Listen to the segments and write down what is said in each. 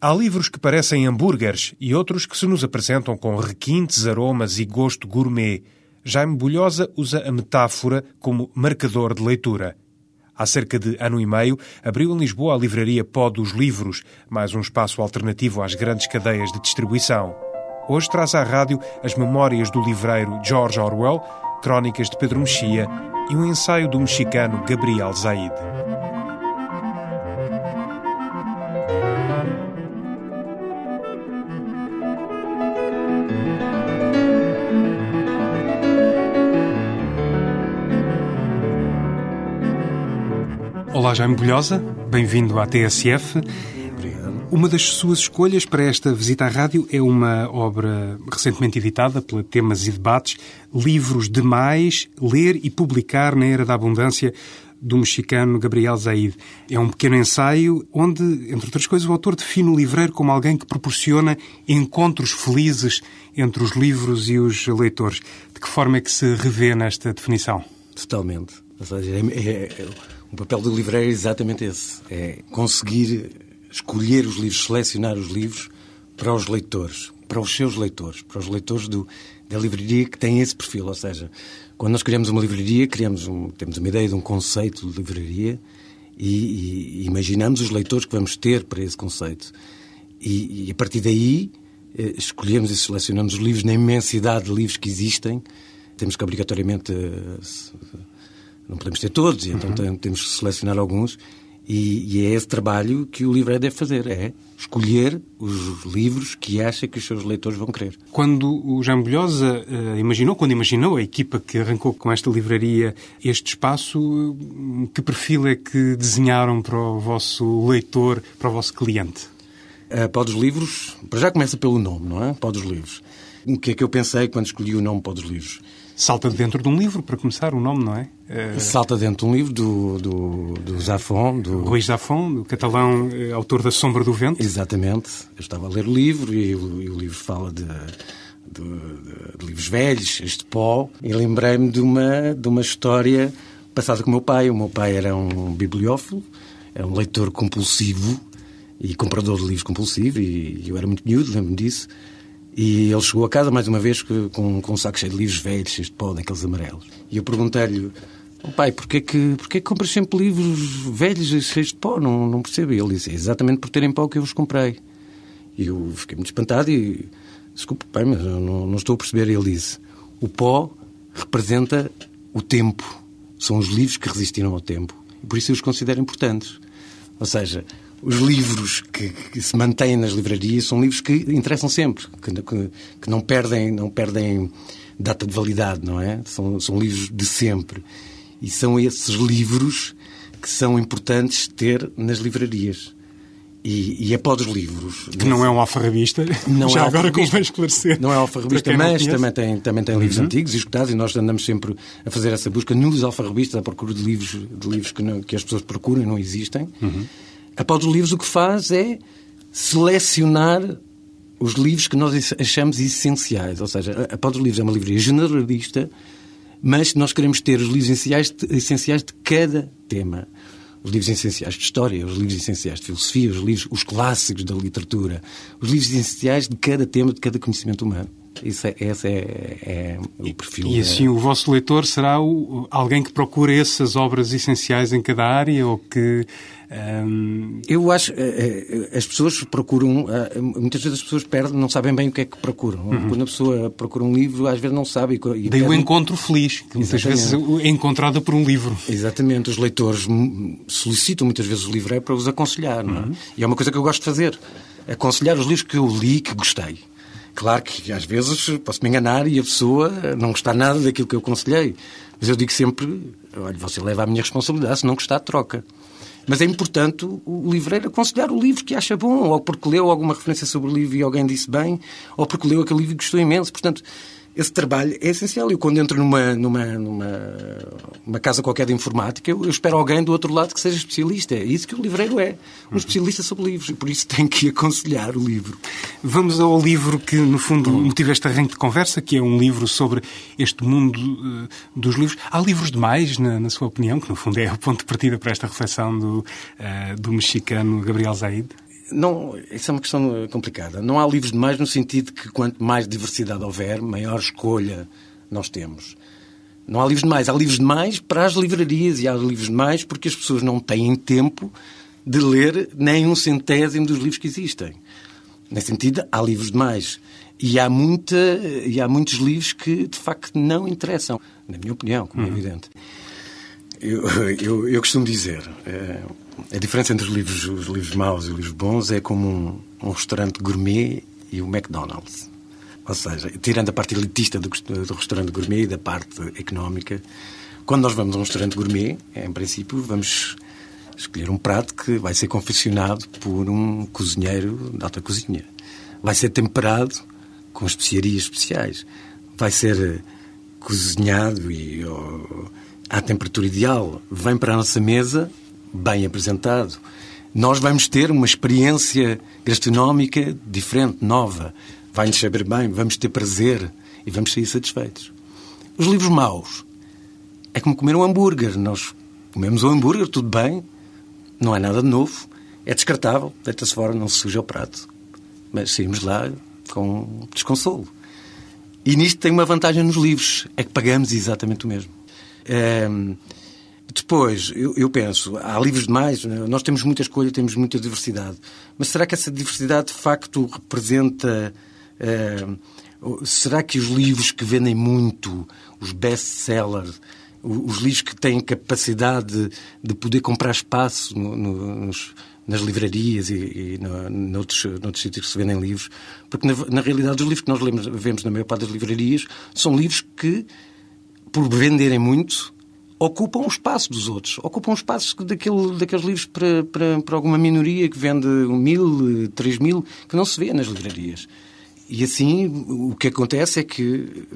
Há livros que parecem hambúrgueres e outros que se nos apresentam com requintes, aromas e gosto gourmet. Jaime Bulhosa usa a metáfora como marcador de leitura. Há cerca de ano e meio, abriu em Lisboa a livraria Pó dos Livros, mais um espaço alternativo às grandes cadeias de distribuição. Hoje traz à rádio as memórias do livreiro George Orwell, crónicas de Pedro Mexia e um ensaio do mexicano Gabriel Zaid. Olá, Jaime Bolhosa, bem-vindo à TSF. Obrigado. Uma das suas escolhas para esta visita à rádio é uma obra recentemente editada pela Temas e Debates, Livros Demais, Ler e Publicar na Era da Abundância, do mexicano Gabriel Zaid. É um pequeno ensaio onde, entre outras coisas, o autor define o livreiro como alguém que proporciona encontros felizes entre os livros e os leitores. De que forma é que se revê nesta definição? Totalmente. Ou seja, é, é, é, o papel do livreiro é exatamente esse. É conseguir escolher os livros, selecionar os livros para os leitores, para os seus leitores, para os leitores do, da livraria que têm esse perfil. Ou seja, quando nós criamos uma livraria, criamos um, temos uma ideia de um conceito de livraria e, e, imaginamos os leitores que vamos ter para esse conceito. E, e a partir daí eh, escolhemos e selecionamos os livros na imensidade de livros que existem. Temos que obrigatoriamente eh, não podemos ter todos, e então uhum. temos que selecionar alguns. E, e, é esse trabalho que o livreiro deve fazer, é escolher os livros que acha que os seus leitores vão querer. Quando o Jean Bolhosa uh, imaginou, quando imaginou a equipa que arrancou com esta livraria este espaço, que perfil é que desenharam para o vosso leitor, para o vosso cliente? A Pó dos Livros, para já começa pelo nome, não é? Pó dos Livros. O que é que eu pensei quando escolhi o nome Pó dos Livros? Salta dentro de um livro, para começar, o nome, não é? Uh... Salta dentro de um livro do, do, do Zafón. Do... Rui Zafón, do catalão, eh, autor da Sombra do Vento. Exatamente. Eu estava a ler o livro e o, e o livro fala de, de, de, de, livros velhos, este pó, e lembrei-me de uma, de uma história passada com o meu pai. O meu pai era um bibliófilo, era um leitor compulsivo e comprador de livros compulsivo, e eu era muito miúdo, lembro-me disso. E ele chegou a casa mais uma vez com, com um saco cheio de livros velhos, cheios de pó, daqueles amarelos. E eu perguntei-lhe, oh, pai, porquê que, porquê que compras sempre livros velhos e cheios de pó? Não, não percebo. E ele disse, é exatamente por terem pó que eu os comprei. E eu fiquei muito espantado e, desculpe, pai, mas eu não, não estou a perceber. E ele disse, o pó representa o tempo. São os livros que resistiram ao tempo. E por isso eu os considero importantes. Ou seja, os livros que, que, se mantêm nas livrarias são livros que interessam sempre, que, que, que, não perdem não perdem data de validade, não é? São, são livros de sempre. E são esses livros que são importantes ter nas livrarias. E, e é para os livros. Que não é um alfarrabista. Não Já é agora convém esclarecer. Não é alfarrabista, mas também tem, também tem livros uhum. antigos e escutados e nós andamos sempre a fazer essa busca nos alfarrabistas à procura de livros, de livros que, não, que as pessoas procuram e não existem. Uhum. A Pau dos Livros o que faz é selecionar os livros que nós achamos essenciais. Ou seja, a Pau dos Livros é uma livraria generalista, mas nós queremos ter os livros essenciais de, essenciais de cada tema. Os livros essenciais de história, os livros essenciais de filosofia, os livros, os clássicos da literatura, os livros essenciais de cada tema, de cada conhecimento humano. Isso é, esse é, é o perfil. E assim, o vosso leitor será o, alguém que procura essas obras essenciais em cada área ou que um... Eu acho eh, eh, as pessoas procuram eh, muitas vezes as pessoas perdem, não sabem bem o que é que procuram. Uhum. Quando a pessoa procura um livro, às vezes não sabe. E Daí perde... o encontro feliz, que muitas vezes é encontrado por um livro. Exatamente, os leitores solicitam muitas vezes o livro é para os aconselhar, é? Uhum. E é uma coisa que eu gosto de fazer, aconselhar os livros que eu li que gostei. Claro que às vezes posso me enganar e a pessoa não gostar nada daquilo que eu aconselhei. Mas eu digo sempre, olha, você leva a minha responsabilidade, se não gostar, troca. Mas é importante o livreiro aconselhar o livro que acha bom, ou porque leu alguma referência sobre o livro e alguém disse bem, ou porque leu aquele livro e gostou imenso. Portanto, esse trabalho é essencial. Eu, quando entro numa, numa, numa uma casa qualquer de informática, eu, eu, espero alguém do outro lado que seja especialista. É isso que o livreiro é. Um uhum. especialista sobre livros. E por isso tem que aconselhar o livro. Vamos ao livro que, no fundo, uhum. motiva este arranque de conversa, que é um livro sobre este mundo uh, dos livros. Há livros demais, na, na, sua opinião, que no fundo é o ponto de partida para esta reflexão do, uh, do mexicano Gabriel Zaid? Não, isso é uma questão complicada. Não há livros demais no sentido que quanto mais diversidade houver, maior escolha nós temos. Não há livros demais. Há livros demais para as livrarias e há livros demais porque as pessoas não têm tempo de ler nem um centésimo dos livros que existem. Nesse sentido, há livros demais. E há, muita, e há muitos livros que, de facto, não interessam. Na minha opinião, como é uhum. evidente. Eu, eu, eu, costumo dizer, é, a diferença entre os livros, os livros maus e os livros bons é como um, um restaurante gourmet e o McDonald's. Ou seja, tirando a parte elitista do, do restaurante gourmet e da parte económica, quando nós vamos a um restaurante gourmet, em princípio, vamos escolher um prato que vai ser confeccionado por um cozinheiro de alta cozinha. Vai ser temperado com especiarias especiais. Vai ser cozinhado e oh, à temperatura ideal. Vem para a nossa mesa bem apresentado. Nós vamos ter uma experiência gastronómica diferente, nova vai-nos saber bem, vamos ter prazer e vamos sair satisfeitos. Os livros maus é como comer um hambúrguer. Nós comemos um hambúrguer, tudo bem, não é nada de novo, é descartável, deita-se fora, não se suja o prato. Mas saímos lá com desconsolo. E nisto tem uma vantagem nos livros, é que pagamos exatamente o mesmo. É... Depois, eu, eu, penso, há livros demais, né? nós temos muita escolha, temos muita diversidade. Mas será que essa diversidade de facto representa Uh, será que os livros que vendem muito, os best-sellers, os livros que têm capacidade de, de poder comprar espaço no, no, nos, nas livrarias e, e no, noutros, noutros sítios que se vendem livros, porque na, na, realidade os livros que nós lemos, vemos na maior parte das livrarias são livros que, por venderem muito, ocupam o espaço dos outros, ocupam o espaço daquele, daqueles livros para, para, para alguma minoria que vende mil, três mil, que não se vê nas livrarias. E assim, o que acontece é que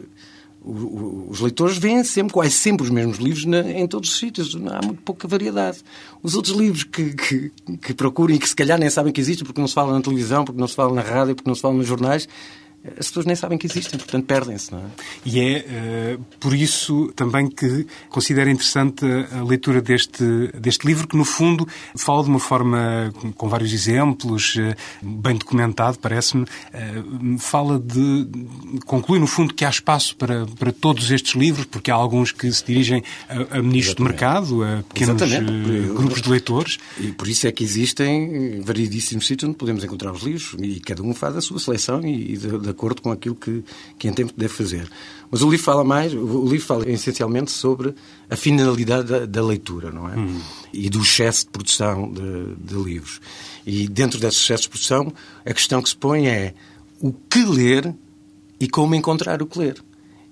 os leitores veem sempre, quase sempre, os mesmos livros na, em todos os sítios. Não há muito pouca variedade. Os outros livros que, que, que procuram e que se calhar nem sabem que existem porque não se fala na televisão, porque não se fala na rádio, porque não se fala nos jornais, as pessoas nem sabem que existem, portanto perdem-se. É? E é uh, por isso também que considero interessante a leitura deste, deste livro, que no fundo fala de uma forma com vários exemplos, uh, bem documentado, parece-me, uh, fala de. conclui no fundo que há espaço para, para todos estes livros, porque há alguns que se dirigem a, a ministros de mercado, a pequenos grupos de leitores. E por isso é que existem variedíssimos sítios onde podemos encontrar os livros e cada um faz a sua seleção e, e da acordo com aquilo que, que em tempo deve fazer. Mas o livro fala mais, o livro fala essencialmente sobre a finalidade da, da leitura, não é? Hum. E do excesso de produção de, de livros. E dentro desse excesso de produção, a questão que se põe é o que ler e como encontrar o que ler.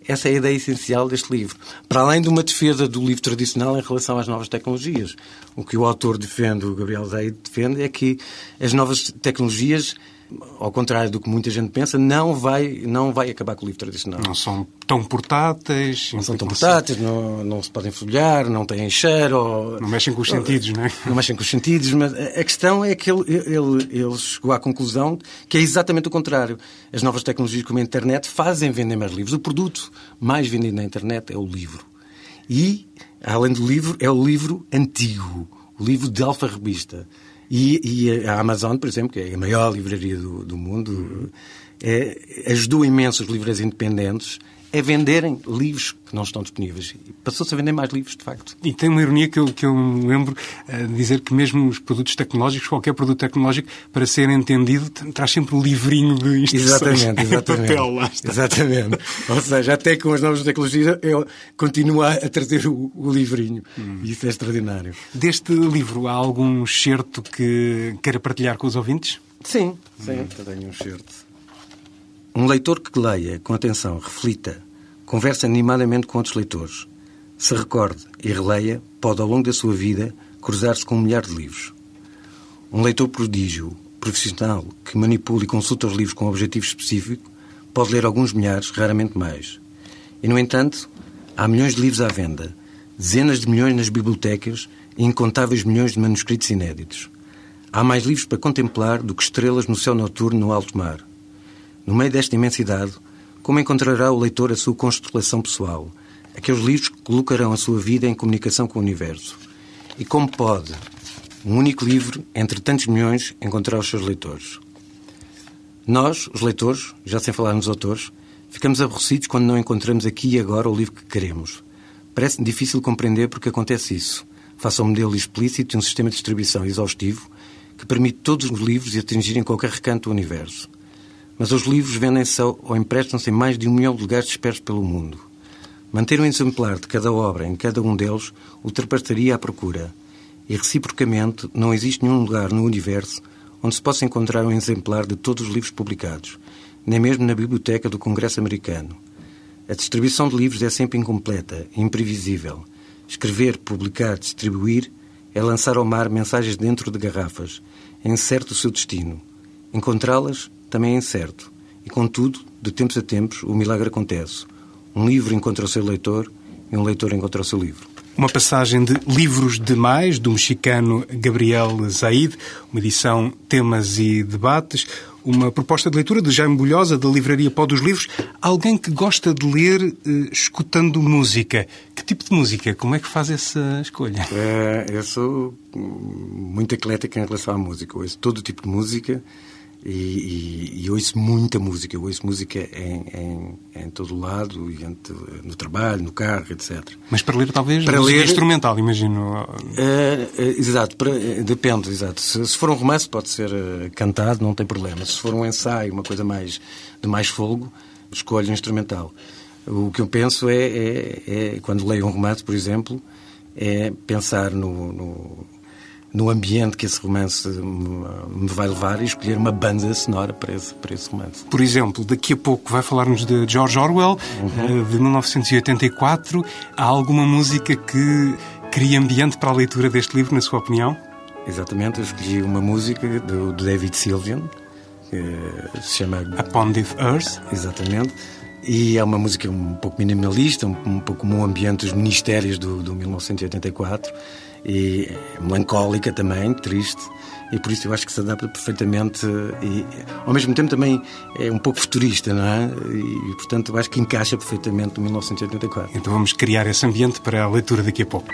Essa é a ideia essencial deste livro. Para além de uma defesa do livro tradicional em relação às novas tecnologias. O que o autor defende, o Gabriel Zay defende, é que as novas tecnologias ao contrário do que muita gente pensa, não vai, não vai acabar com o livro tradicional. Não são tão portáteis. Não são tão portáteis, não, não se podem folhear, não têm cheiro. Ou, não mexem com os sentidos, não é? Não mexem com os sentidos, mas a questão é que ele, ele, ele chegou à conclusão que é exatamente o contrário. As novas tecnologias como a internet fazem vender mais livros. O produto mais vendido na internet é o livro. E, além do livro, é o livro antigo, o livro de alfarrebista. E, e, a Amazon, por exemplo, que é a maior livraria do, do mundo, é, ajudou imenso os livreiros independentes a venderem livros que não estão disponíveis. Passou-se a vender mais livros, de facto. E tem uma ironia que eu, que eu me lembro uh, de dizer que mesmo os produtos tecnológicos, qualquer produto tecnológico, para ser entendido, traz sempre um livrinho de instruções exatamente, exatamente, papel. Lá está. Exatamente. Ou seja, até com as novas tecnologias, eu continuo a trazer o, o livrinho. Hum. Isso é extraordinário. Deste livro, há algum excerto que queira partilhar com os ouvintes? Sim, sim, hum. tenho um excerto. Um leitor que leia com atenção, reflita, converse animadamente com outros leitores, se recorde e releia, pode ao longo da sua vida cruzar-se com um milhar de livros. Um leitor prodígio, profissional, que manipula e consulta os livros com um objetivo específico, pode ler alguns milhares, raramente mais. E, no entanto, há milhões de livros à venda, dezenas de milhões nas bibliotecas e incontáveis milhões de manuscritos inéditos. Há mais livros para contemplar do que estrelas no céu noturno no alto mar. No meio desta imensidade, como encontrará o leitor a sua constelação pessoal, aqueles livros que colocarão a sua vida em comunicação com o universo? E como pode, Um único livro, entre tantos milhões, encontrar os seus leitores. Nós, os leitores, já sem falar nos autores, ficamos aborrecidos quando não encontramos aqui e agora o livro que queremos. Parece-me difícil compreender porque acontece isso. Faça um modelo explícito e um sistema de distribuição exaustivo que permite todos os livros atingirem qualquer recanto do universo. Mas os livros vendem-se ou emprestam-se em mais de um milhão de lugares dispersos pelo mundo. Manter um exemplar de cada obra em cada um deles ultrapassaria a procura. E, reciprocamente, não existe nenhum lugar no universo onde se possa encontrar um exemplar de todos os livros publicados, nem mesmo na biblioteca do Congresso Americano. A distribuição de livros é sempre incompleta e imprevisível. Escrever, publicar, distribuir é lançar ao mar mensagens dentro de garrafas. É incerto o seu destino. Encontrá-las também é incerto. E, contudo, de tempos a tempos, o milagre acontece. Um livro encontra o seu leitor e um leitor encontra o seu livro. Uma passagem de Livros Demais, do mexicano Gabriel Zaid, uma edição Temas e Debates, uma proposta de leitura de Jaime Bulhosa, da Livraria Pó dos Livros. Alguém que gosta de ler eh, escutando música. Que tipo de música? Como é que faz essa escolha? É, eu sou muito eclético em relação à música. Eu ouço todo tipo de música e, e, e ouço muita música. Eu ouço música em, em, em todo lado, no trabalho, no carro, etc. Mas para ler, talvez, para ler instrumental, imagino. É, é, exato, para, depende, exato. Se, se, for um romance, pode ser uh, cantado, não tem problema. Se for um ensaio, uma coisa mais de mais fogo, escolho instrumental. O que eu penso é, é, é quando leio um romance, por exemplo, é pensar no, no no ambiente que esse romance me vai levar e escolher uma banda sonora para esse, para esse romance. Por exemplo, daqui a pouco vai falar-nos de George Orwell, uhum. de 1984. Há alguma música que cria ambiente para a leitura deste livro, na sua opinião? Exatamente, eu escolhi uma música do, do David Sylvian, que se chama Upon the Earth. Exatamente. E é uma música um pouco minimalista, um, um pouco como o ambiente dos ministérios do, do 1984 e melancólica também, triste, e por isso eu acho que se adapta perfeitamente e ao mesmo tempo também é um pouco futurista, não é? E portanto eu acho que encaixa perfeitamente no 1984. Então vamos criar esse ambiente para a leitura daqui a pouco.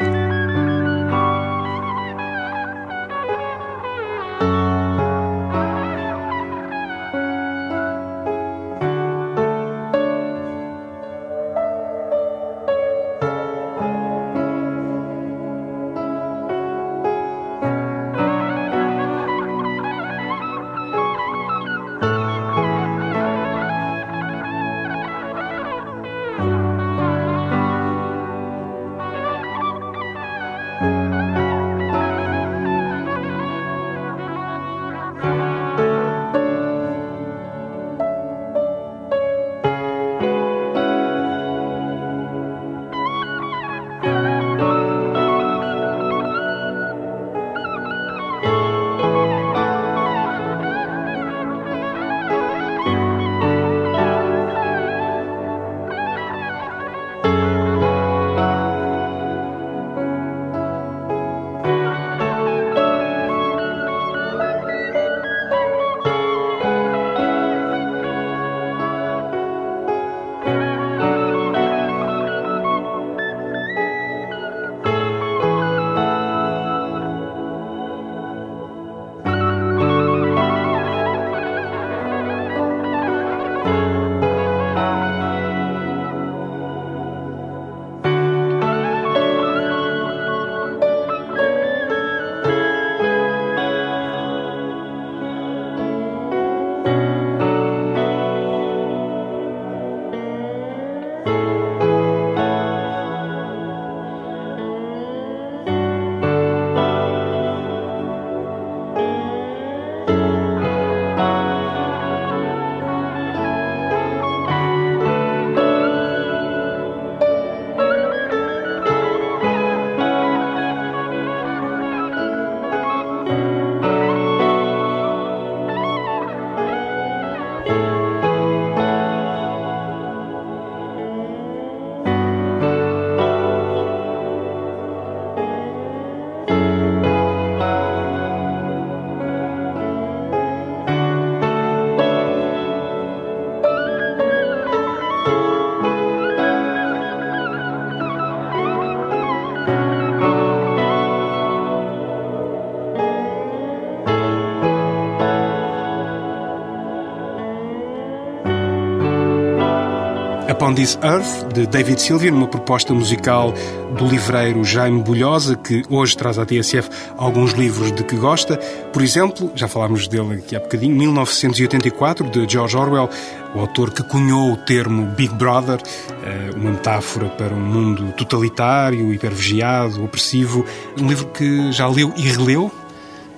Upon This Earth, de David Sylvian, uma proposta musical do livreiro Jaime Bulhosa, que hoje traz à TSF alguns livros de que gosta. Por exemplo, já falámos dele aqui há bocadinho, 1984, de George Orwell, o autor que cunhou o termo Big Brother, eh, uma metáfora para um mundo totalitário, hipervigiado, opressivo. Um livro que já leu e releu?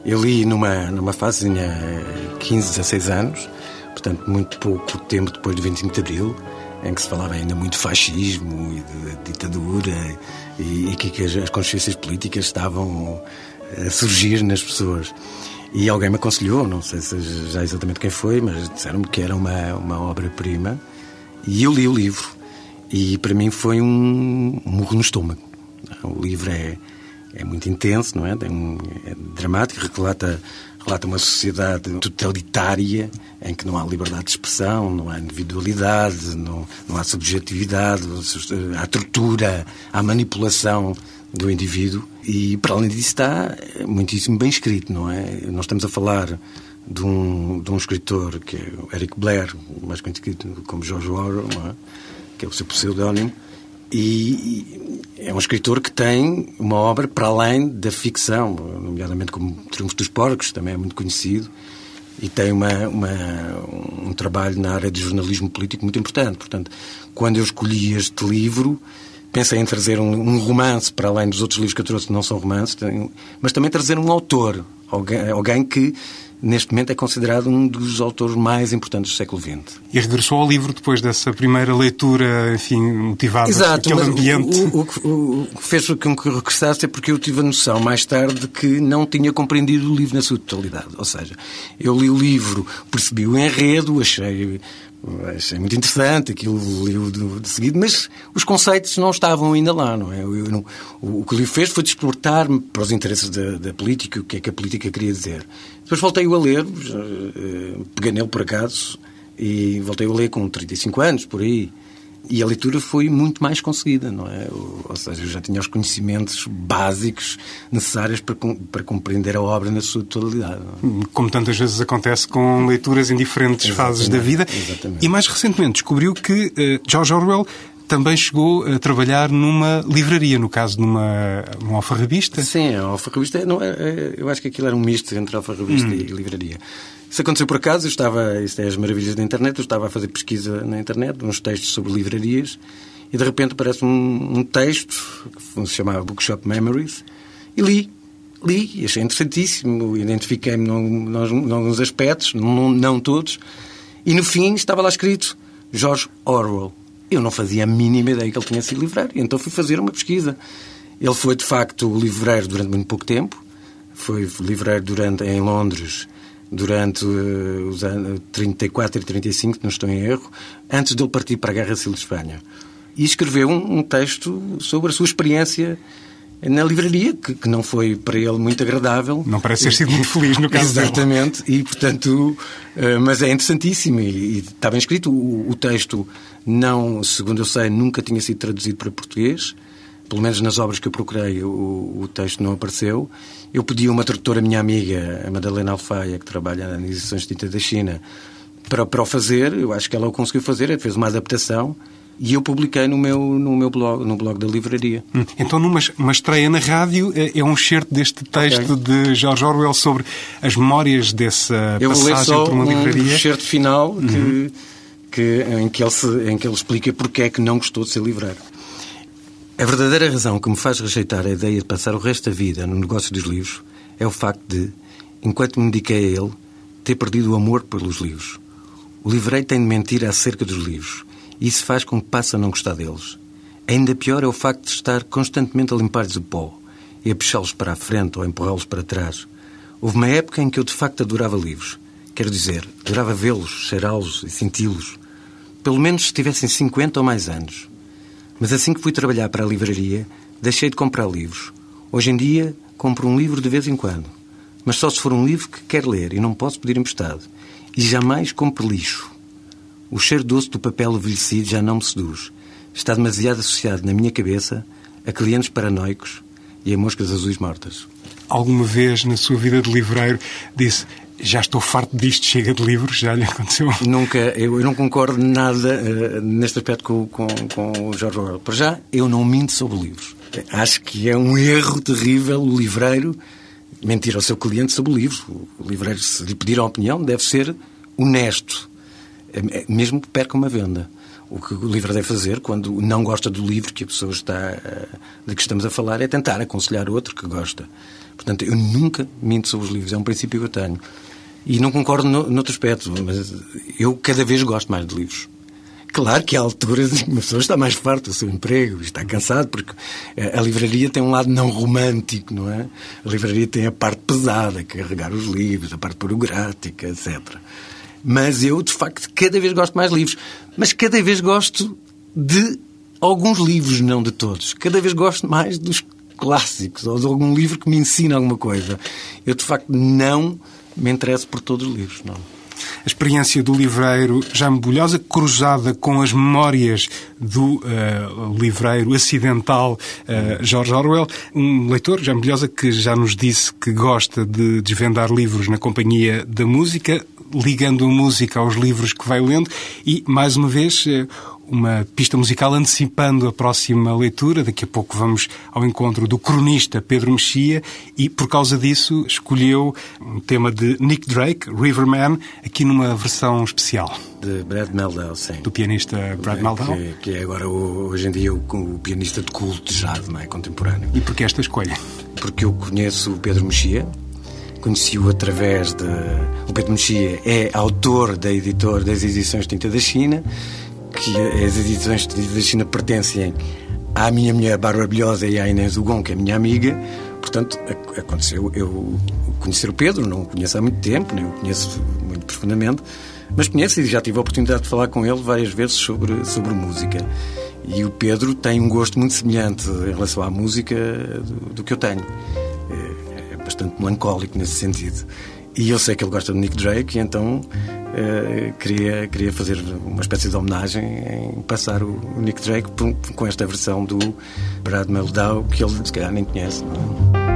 Eu li numa, numa fase, tinha 15, 16 anos, portanto, muito pouco tempo depois do 25 de Abril em que se falava ainda muito de fascismo e de ditadura e, e que as consciências políticas estavam a surgir nas pessoas. E alguém me aconselhou, não sei se já exatamente quem foi, mas disseram-me que era uma, uma obra-prima. E eu li o livro. E para mim foi um murro no estômago. O livro é, é muito intenso, não é? é dramático, relata relata uma sociedade totalitária em que não há liberdade de expressão, não há individualidade, não, não há subjetividade, há tortura, há manipulação do indivíduo e, para além disso, está muitíssimo bem escrito, não é? Nós estamos a falar de um, de um escritor que é o Eric Blair, mais conhecido como George Orwell, é? que é o seu pseudónimo, e é um escritor que tem uma obra para além da ficção, nomeadamente como Triunfo dos Porcos, também é muito conhecido, e tem uma, uma, um trabalho na área de jornalismo político muito importante. Portanto, quando eu escolhi este livro, pensei em trazer um, um romance, para além dos outros livros que eu trouxe que não são romances, mas também trazer um autor, alguém, alguém que neste momento é considerado um dos autores mais importantes do século XX. E regressou ao livro depois dessa primeira leitura, enfim, motivada Exato, aquele ambiente. O, o, o, que fez com que eu regressasse é porque eu tive a noção mais tarde de que não tinha compreendido o livro na sua totalidade. Ou seja, eu li o livro, percebi o enredo, achei achei muito interessante aquilo li de, seguido, mas os conceitos não estavam ainda lá, não é? Eu, não, o, o, que livro fez foi despertar-me para os interesses da, da, política, o que é que a política queria dizer. Depois voltei-o a ler, eh, peguei nele por acaso, e voltei-o a ler com 35 anos, por aí. E a leitura foi muito mais conseguida, não é? Ou seja, eu já tinha os conhecimentos básicos necessários para, para compreender a obra na sua totalidade. É? Como tantas vezes acontece com leituras em diferentes Exatamente. fases da vida. Exatamente. E mais recentemente descobriu que uh, George Orwell também chegou a trabalhar numa livraria, no caso, numa, numa alfarrabista. Sim, a alfarrabista, não, é, é, eu acho que aquilo era um misto entre alfarrabista hum. e livraria. Isso aconteceu por acaso, eu estava, isto é as maravilhas da internet, eu estava a fazer pesquisa na internet, uns textos sobre livrarias, e de repente aparece um, um texto que se chamava Bookshop Memories, e li. Li, e achei interessantíssimo, identifiquei-me em alguns aspectos, não, não todos, e no fim estava lá escrito George Orwell. Eu não fazia a mínima ideia que ele tinha sido livreiro, então fui fazer uma pesquisa. Ele foi, de facto, livreiro durante muito pouco tempo, foi livreiro durante, em Londres durante uh, os anos 34 e 35, não estou em erro, antes de ele partir para a Guerra Civil de Espanha. E escreveu um, um texto sobre a sua experiência na livraria, que, que, não foi para ele muito agradável. Não parece ter sido muito feliz no caso Exatamente, e portanto, uh, mas é interessantíssimo e, e está bem escrito. O, o, texto não, segundo eu sei, nunca tinha sido traduzido para português pelo menos nas obras que eu procurei, o, o texto não apareceu. Eu pedi a uma tradutora minha amiga, a Madalena Alfaia, que trabalha nas edições de tinta da China, para, para o fazer. Eu acho que ela o conseguiu fazer, fez uma adaptação. E eu publiquei no meu, no meu blog, no blog da livraria. Hum, então, numa uma estreia na rádio, é, é um certo deste texto okay. de George Orwell sobre as memórias dessa eu passagem por uma livraria. Eu vou ler só um final que, uhum. que, em, que ele se, em que ele explica porque é que não gostou de ser livreiro. A verdadeira razão que me faz rejeitar a ideia de passar o resto da vida no negócio dos livros é o facto de, enquanto me dediquei a ele, ter perdido o amor pelos livros. O livreiro tem de mentir acerca dos livros, isso faz com que passe a não gostar deles. Ainda pior é o facto de estar constantemente a limpar-lhes o pó e a puxá-los para a frente ou a empurrá-los para trás. Houve uma época em que eu de facto adorava livros. Quero dizer, adorava vê-los, cheirá-los e senti-los. Pelo menos se tivessem 50 ou mais anos. Mas assim que fui trabalhar para a livraria, deixei de comprar livros. Hoje em dia, compro um livro de vez em quando. Mas só se for um livro que quero ler e não posso pedir emprestado. E jamais compro lixo. O cheiro doce do papel envelhecido já não me seduz. Está demasiado associado na minha cabeça a clientes paranoicos e a moscas azuis mortas. Alguma vez na sua vida de livreiro disse já estou farto disto, chega de livros, já lhe aconteceu? Nunca, eu, eu não concordo nada uh, neste aspecto com, com, com o Jorge Orwell. Para já, eu não minto sobre livros. Acho que é um erro terrível o livreiro mentir ao seu cliente sobre o livro. O livreiro, se lhe pedir a opinião, deve ser honesto, mesmo que perca uma venda. O que o livro deve fazer, quando não gosta do livro que a pessoa está, eh, de que estamos a falar, é tentar aconselhar outro que gosta. Portanto, eu nunca minto sobre os livros, é um princípio que eu tenho. E não concordo no, noutro aspecto, mas eu cada vez gosto mais de livros. Claro que há alturas em que uma pessoa está mais farta do seu emprego, está cansado, porque a livraria tem um lado não romântico, não é? A livraria tem a parte pesada, carregar os livros, a parte burocrática, etc. Mas eu, de facto, cada vez gosto mais livros. Mas cada vez gosto de alguns livros, não de todos. Cada vez gosto mais dos clássicos, ou de algum livro que me ensina alguma coisa. Eu, de facto, não me interesso por todos os livros, não a experiência do livreiro Jaime Bulhosa, cruzada com as memórias do uh, livreiro acidental uh, George Orwell, um leitor, Jaime Bulhosa, que já nos disse que gosta de desvendar livros na companhia da música, ligando a música aos livros que vai lendo e, mais uma vez, uh, uma pista musical antecipando a próxima leitura. Daqui a pouco vamos ao encontro do cronista Pedro Mexia e, por causa disso, escolheu um tema de Nick Drake, Riverman, aqui numa versão especial. De Brad Meldau, sim. Do pianista Brad Meldau? Que, que é agora, hoje em dia, o, o pianista de culto jazz, não é? Contemporâneo. E porquê esta escolha? Porque eu conheço o Pedro Mexia, conheci-o através de... O Pedro Mexia é autor da editor das edições Tinta da China que as edições da China pertencem à minha mulher Bárbara Bilhosa e à Inês Ugon, que é minha amiga. Portanto, aconteceu eu conhecer o Pedro, não o conheço há muito tempo, nem o conheço muito profundamente, mas conheço e já tive a oportunidade de falar com ele várias vezes sobre, sobre música. E o Pedro tem um gosto muito semelhante em relação à música do, do que eu tenho. Bastante melancólico nesse sentido. E eu sei que ele gosta de Nick Drake, e então uh, queria, queria fazer uma espécie de homenagem em passar o, o Nick Drake com esta versão do Brad Meldau, que ele se calhar nem conhece. Não é?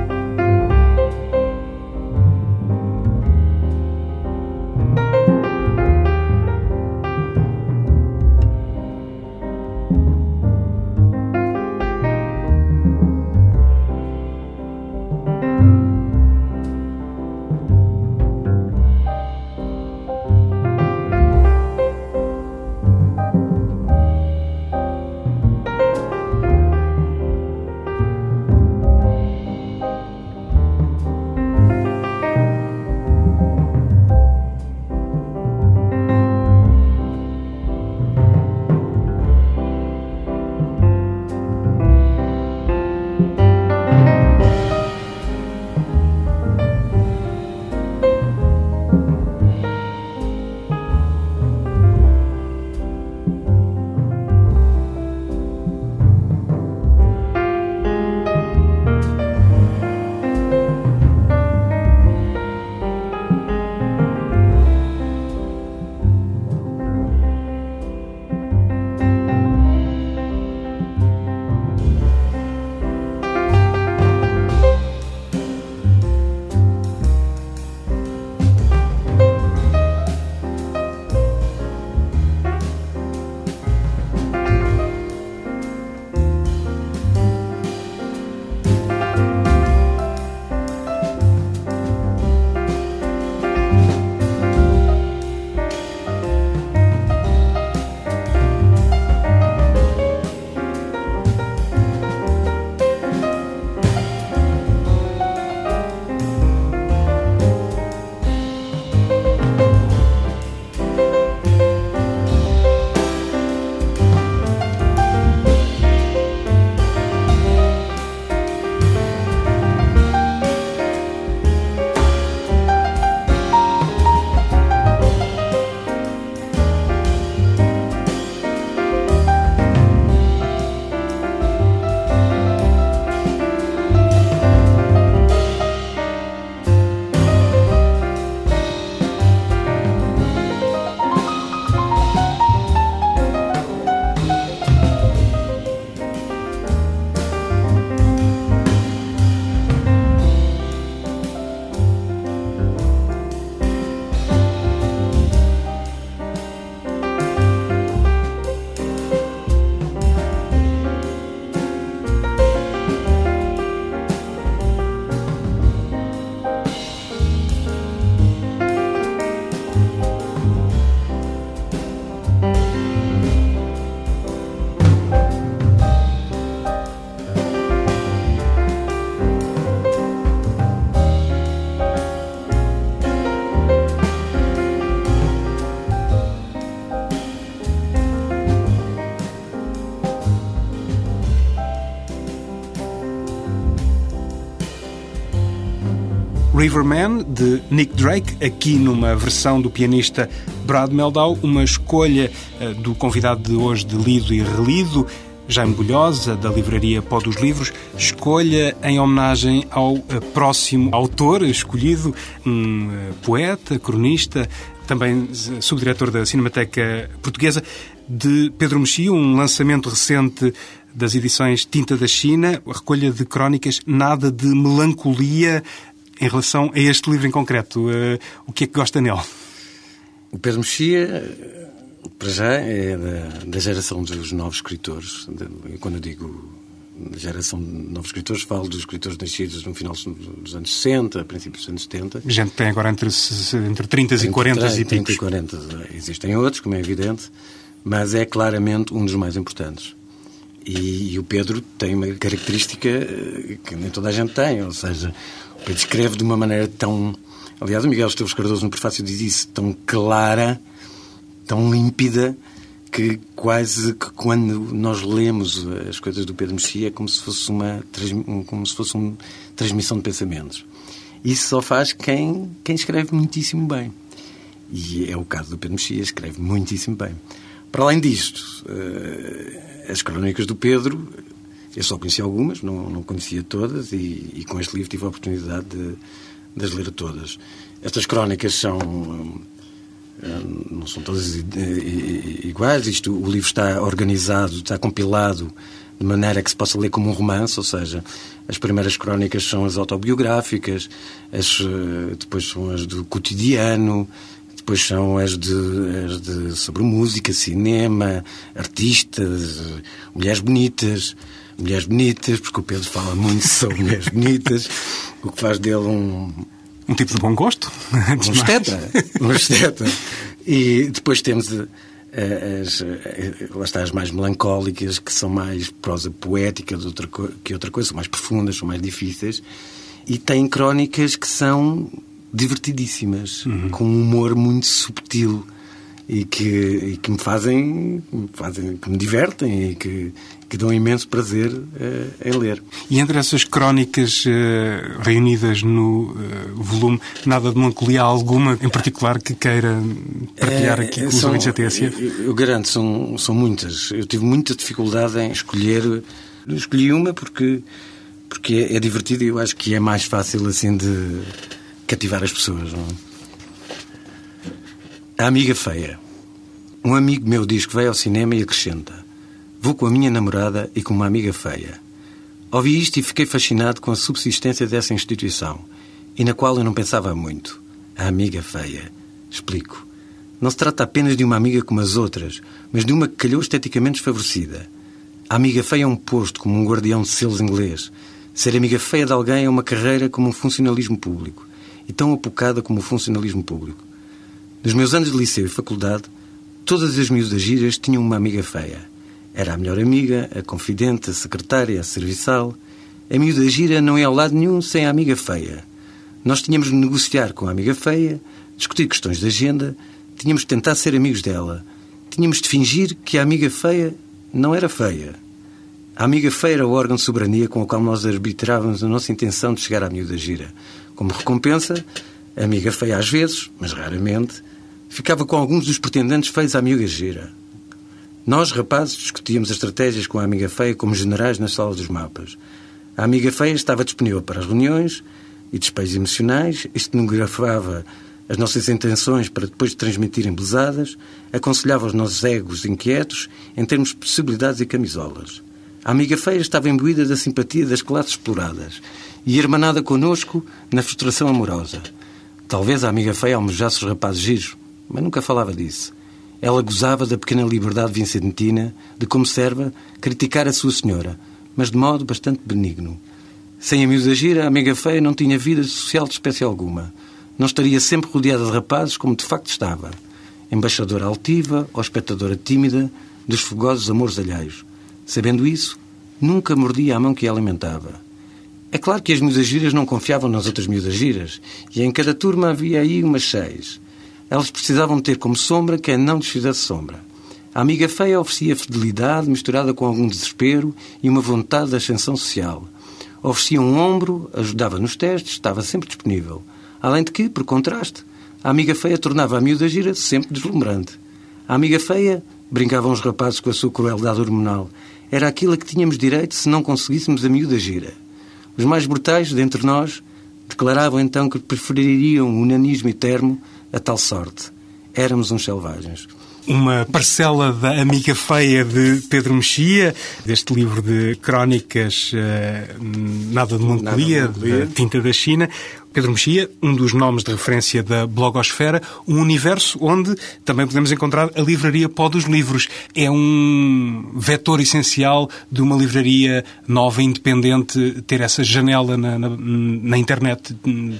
Riverman, de Nick Drake, aqui numa versão do pianista Brad Meldau, uma escolha uh, do convidado de hoje de lido e relido, Jaime Bulhosa, da livraria Pó dos Livros, escolha em homenagem ao uh, próximo autor escolhido, um uh, poeta, cronista, também subdiretor da Cinemateca Portuguesa, de Pedro Mexia, um lançamento recente das edições Tinta da China, a recolha de crónicas, nada de melancolia em relação a este livro em concreto. Uh, o que é que gosta nele? O Pedro Mexia, para já, é da, da geração dos novos escritores. De, quando eu digo geração de novos escritores, falo dos escritores nascidos no final dos anos 60, princípios dos anos 70. Gente tem agora entre, entre 30 e 40 30, e 30 e 40. Existem outros, como é evidente, mas é claramente um dos mais importantes. E, e, o Pedro tem uma característica eh, que nem toda a gente tem, ou seja, o Pedro escreve de uma maneira tão. Aliás, o Miguel Esteves Cardoso no prefácio diz isso, tão clara, tão límpida, que quase que quando nós lemos as coisas do Pedro Mexia é como se fosse uma, como se fosse uma transmissão de pensamentos. Isso só faz quem, quem escreve muitíssimo bem. E é o caso do Pedro Mexia, escreve muitíssimo bem. Para além disto, eh, as crónicas do Pedro, eu só conheci algumas, não, não conhecia todas, e, e, com este livro tive a oportunidade de, de as ler todas. Estas crónicas são. Eh, não são todas iguais. Isto, o livro está organizado, está compilado de maneira que se possa ler como um romance, ou seja, as primeiras crónicas são as autobiográficas, as, eh, depois são as do cotidiano, depois são as de, as de sobre música, cinema, artistas, mulheres bonitas. Mulheres bonitas, porque o Pedro fala muito sobre mulheres bonitas, o que faz dele um. Um tipo de bom gosto. Um esteta. Um esteta. E depois temos eh, as, eh, lá está, as mais melancólicas, que são mais prosa poética outra, que outra coisa, são mais profundas, são mais difíceis. E tem crónicas que são divertidíssimas, uhum. com um humor muito subtil e que, e que me fazem, me fazem, que me divertem e que, que dão imenso prazer uh, em ler. E entre essas crónicas uh, reunidas no uh, volume, nada de melancolia alguma em particular que queira partilhar aqui com os ouvintes da TSF? Eu, eu garanto, são, são muitas. Eu tive muita dificuldade em escolher. escolhi uma porque, porque é, é divertido e eu acho que é mais fácil assim de cativar as pessoas. Não é? A amiga feia. Um amigo meu diz que vai ao cinema e acrescenta: Vou com a minha namorada e com uma amiga feia. Ouvi isto e fiquei fascinado com a subsistência dessa instituição, e na qual eu não pensava muito. A amiga feia. Explico. Não se trata apenas de uma amiga como as outras, mas de uma que calhou esteticamente desfavorecida. A amiga feia é um posto como um guardião de selos inglês. Ser amiga feia de alguém é uma carreira como um funcionalismo público e tão apocada como o funcionalismo público. Nos meus anos de liceu e faculdade, todas as miúdas giras tinham uma amiga feia. Era a melhor amiga, a confidente, a secretária, a serviçal. A miúda gira não ia ao lado nenhum sem a amiga feia. Nós tínhamos de negociar com a amiga feia, discutir questões de agenda, tínhamos de tentar ser amigos dela. Tínhamos de fingir que a amiga feia não era feia. A amiga feia era o órgão de soberania com o qual nós arbitrávamos a nossa intenção de chegar à miúda gira. Como recompensa, a amiga feia às vezes, mas raramente, ficava com alguns dos pretendentes feios à amiga gira. Nós, rapazes, discutíamos as estratégias com a amiga feia como generais nas salas dos mapas. A amiga feia estava disponível para as reuniões e despejos emocionais, estenografava as nossas intenções para depois transmitir embelezadas, aconselhava os nossos egos inquietos em termos de possibilidades e camisolas. A amiga feia estava imbuída da simpatia das classes exploradas e hermanada connosco na frustração amorosa. Talvez a amiga feia almejasse os rapazes giros, mas nunca falava disso. Ela gozava da pequena liberdade vincentina de, como serva, criticar a sua senhora, mas de modo bastante benigno. Sem a miúda gira, a amiga feia não tinha vida social de espécie alguma. Não estaria sempre rodeada de rapazes como de facto estava. Embaixadora altiva ou espectadora tímida dos fogosos amores alheios. Sabendo isso, nunca mordia a mão que a alimentava. É claro que as miúdas giras não confiavam nas outras miúdas giras, e em cada turma havia aí umas seis. Elas precisavam ter como sombra quem não lhes fizesse sombra. A amiga feia oferecia fidelidade misturada com algum desespero e uma vontade de ascensão social. Oferecia um ombro, ajudava nos testes, estava sempre disponível. Além de que, por contraste, a amiga feia tornava a miúda gira sempre deslumbrante. A amiga feia brincavam os rapazes com a sua crueldade hormonal. Era aquilo a que tínhamos direito se não conseguíssemos a miúda gira. Os mais brutais dentre nós declaravam então que prefeririam o unanismo e termo a tal sorte. Éramos uns selvagens uma parcela da Amiga Feia de Pedro Mexia, deste livro de crónicas uh, Nada de Melancolia, de Tinta da China. Pedro Mexia, um dos nomes de referência da blogosfera, um universo onde também podemos encontrar a livraria Pó dos Livros. É um vetor essencial de uma livraria nova, independente, ter essa janela na, na, na internet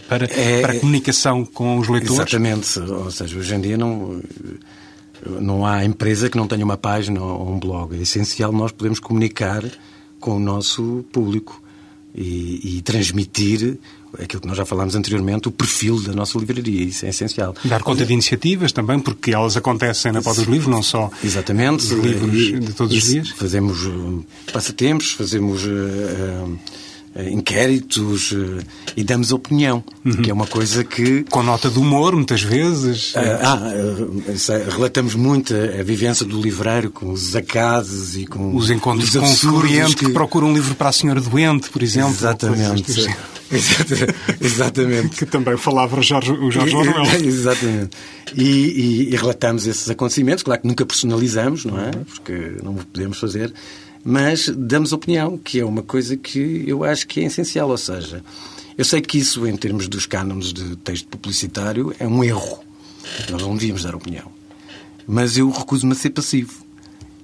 para, é, para a comunicação com os leitores. Exatamente. Ou seja, hoje em dia não não há empresa que não tenha uma página ou um blog. É essencial nós podemos comunicar com o nosso público e, e, transmitir aquilo que nós já falámos anteriormente, o perfil da nossa livraria. Isso é essencial. Dar conta de iniciativas também, porque elas acontecem na Pó dos Livros, não só Exatamente. os livros de todos os dias. Fazemos uh, passatempos, fazemos... Uh, uh, eh, inquéritos eh, e damos opinião, uhum. que é uma coisa que... Com nota de humor, muitas vezes. Eh, ah, ah relatamos muito a vivência do livreiro com os acasos e com... Os encontros os com o cliente que... que procura um livro para a senhora doente, por exemplo. Exatamente. Exatamente. que também falava o Jorge, o Jorge Manuel. Exatamente. E, e, e, relatamos esses acontecimentos, claro que nunca personalizamos, não é? Porque não podemos fazer mas damos opinião, que é uma coisa que eu acho que é essencial. Ou seja, eu sei que isso, em termos dos cânones de texto publicitário, é um erro. Nós não devíamos dar opinião. Mas eu recuso-me a ser passivo.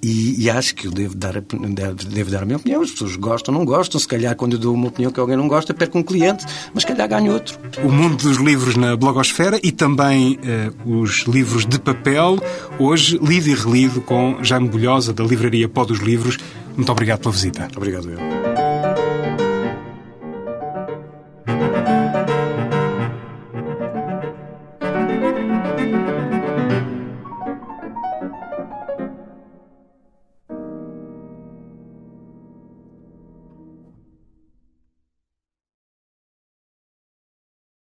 E, e, acho que eu devo dar, devo, dar a minha opinião. As pessoas gostam não gostam. Se calhar, quando eu dou uma opinião que alguém não gosta, perco um cliente, mas se calhar ganho outro. O mundo dos livros na blogosfera e também uh, os livros de papel, hoje lido e relido com Jaime Bolhosa, da livraria Pó dos Livros. Muito obrigado pela visita. Obrigado, eu.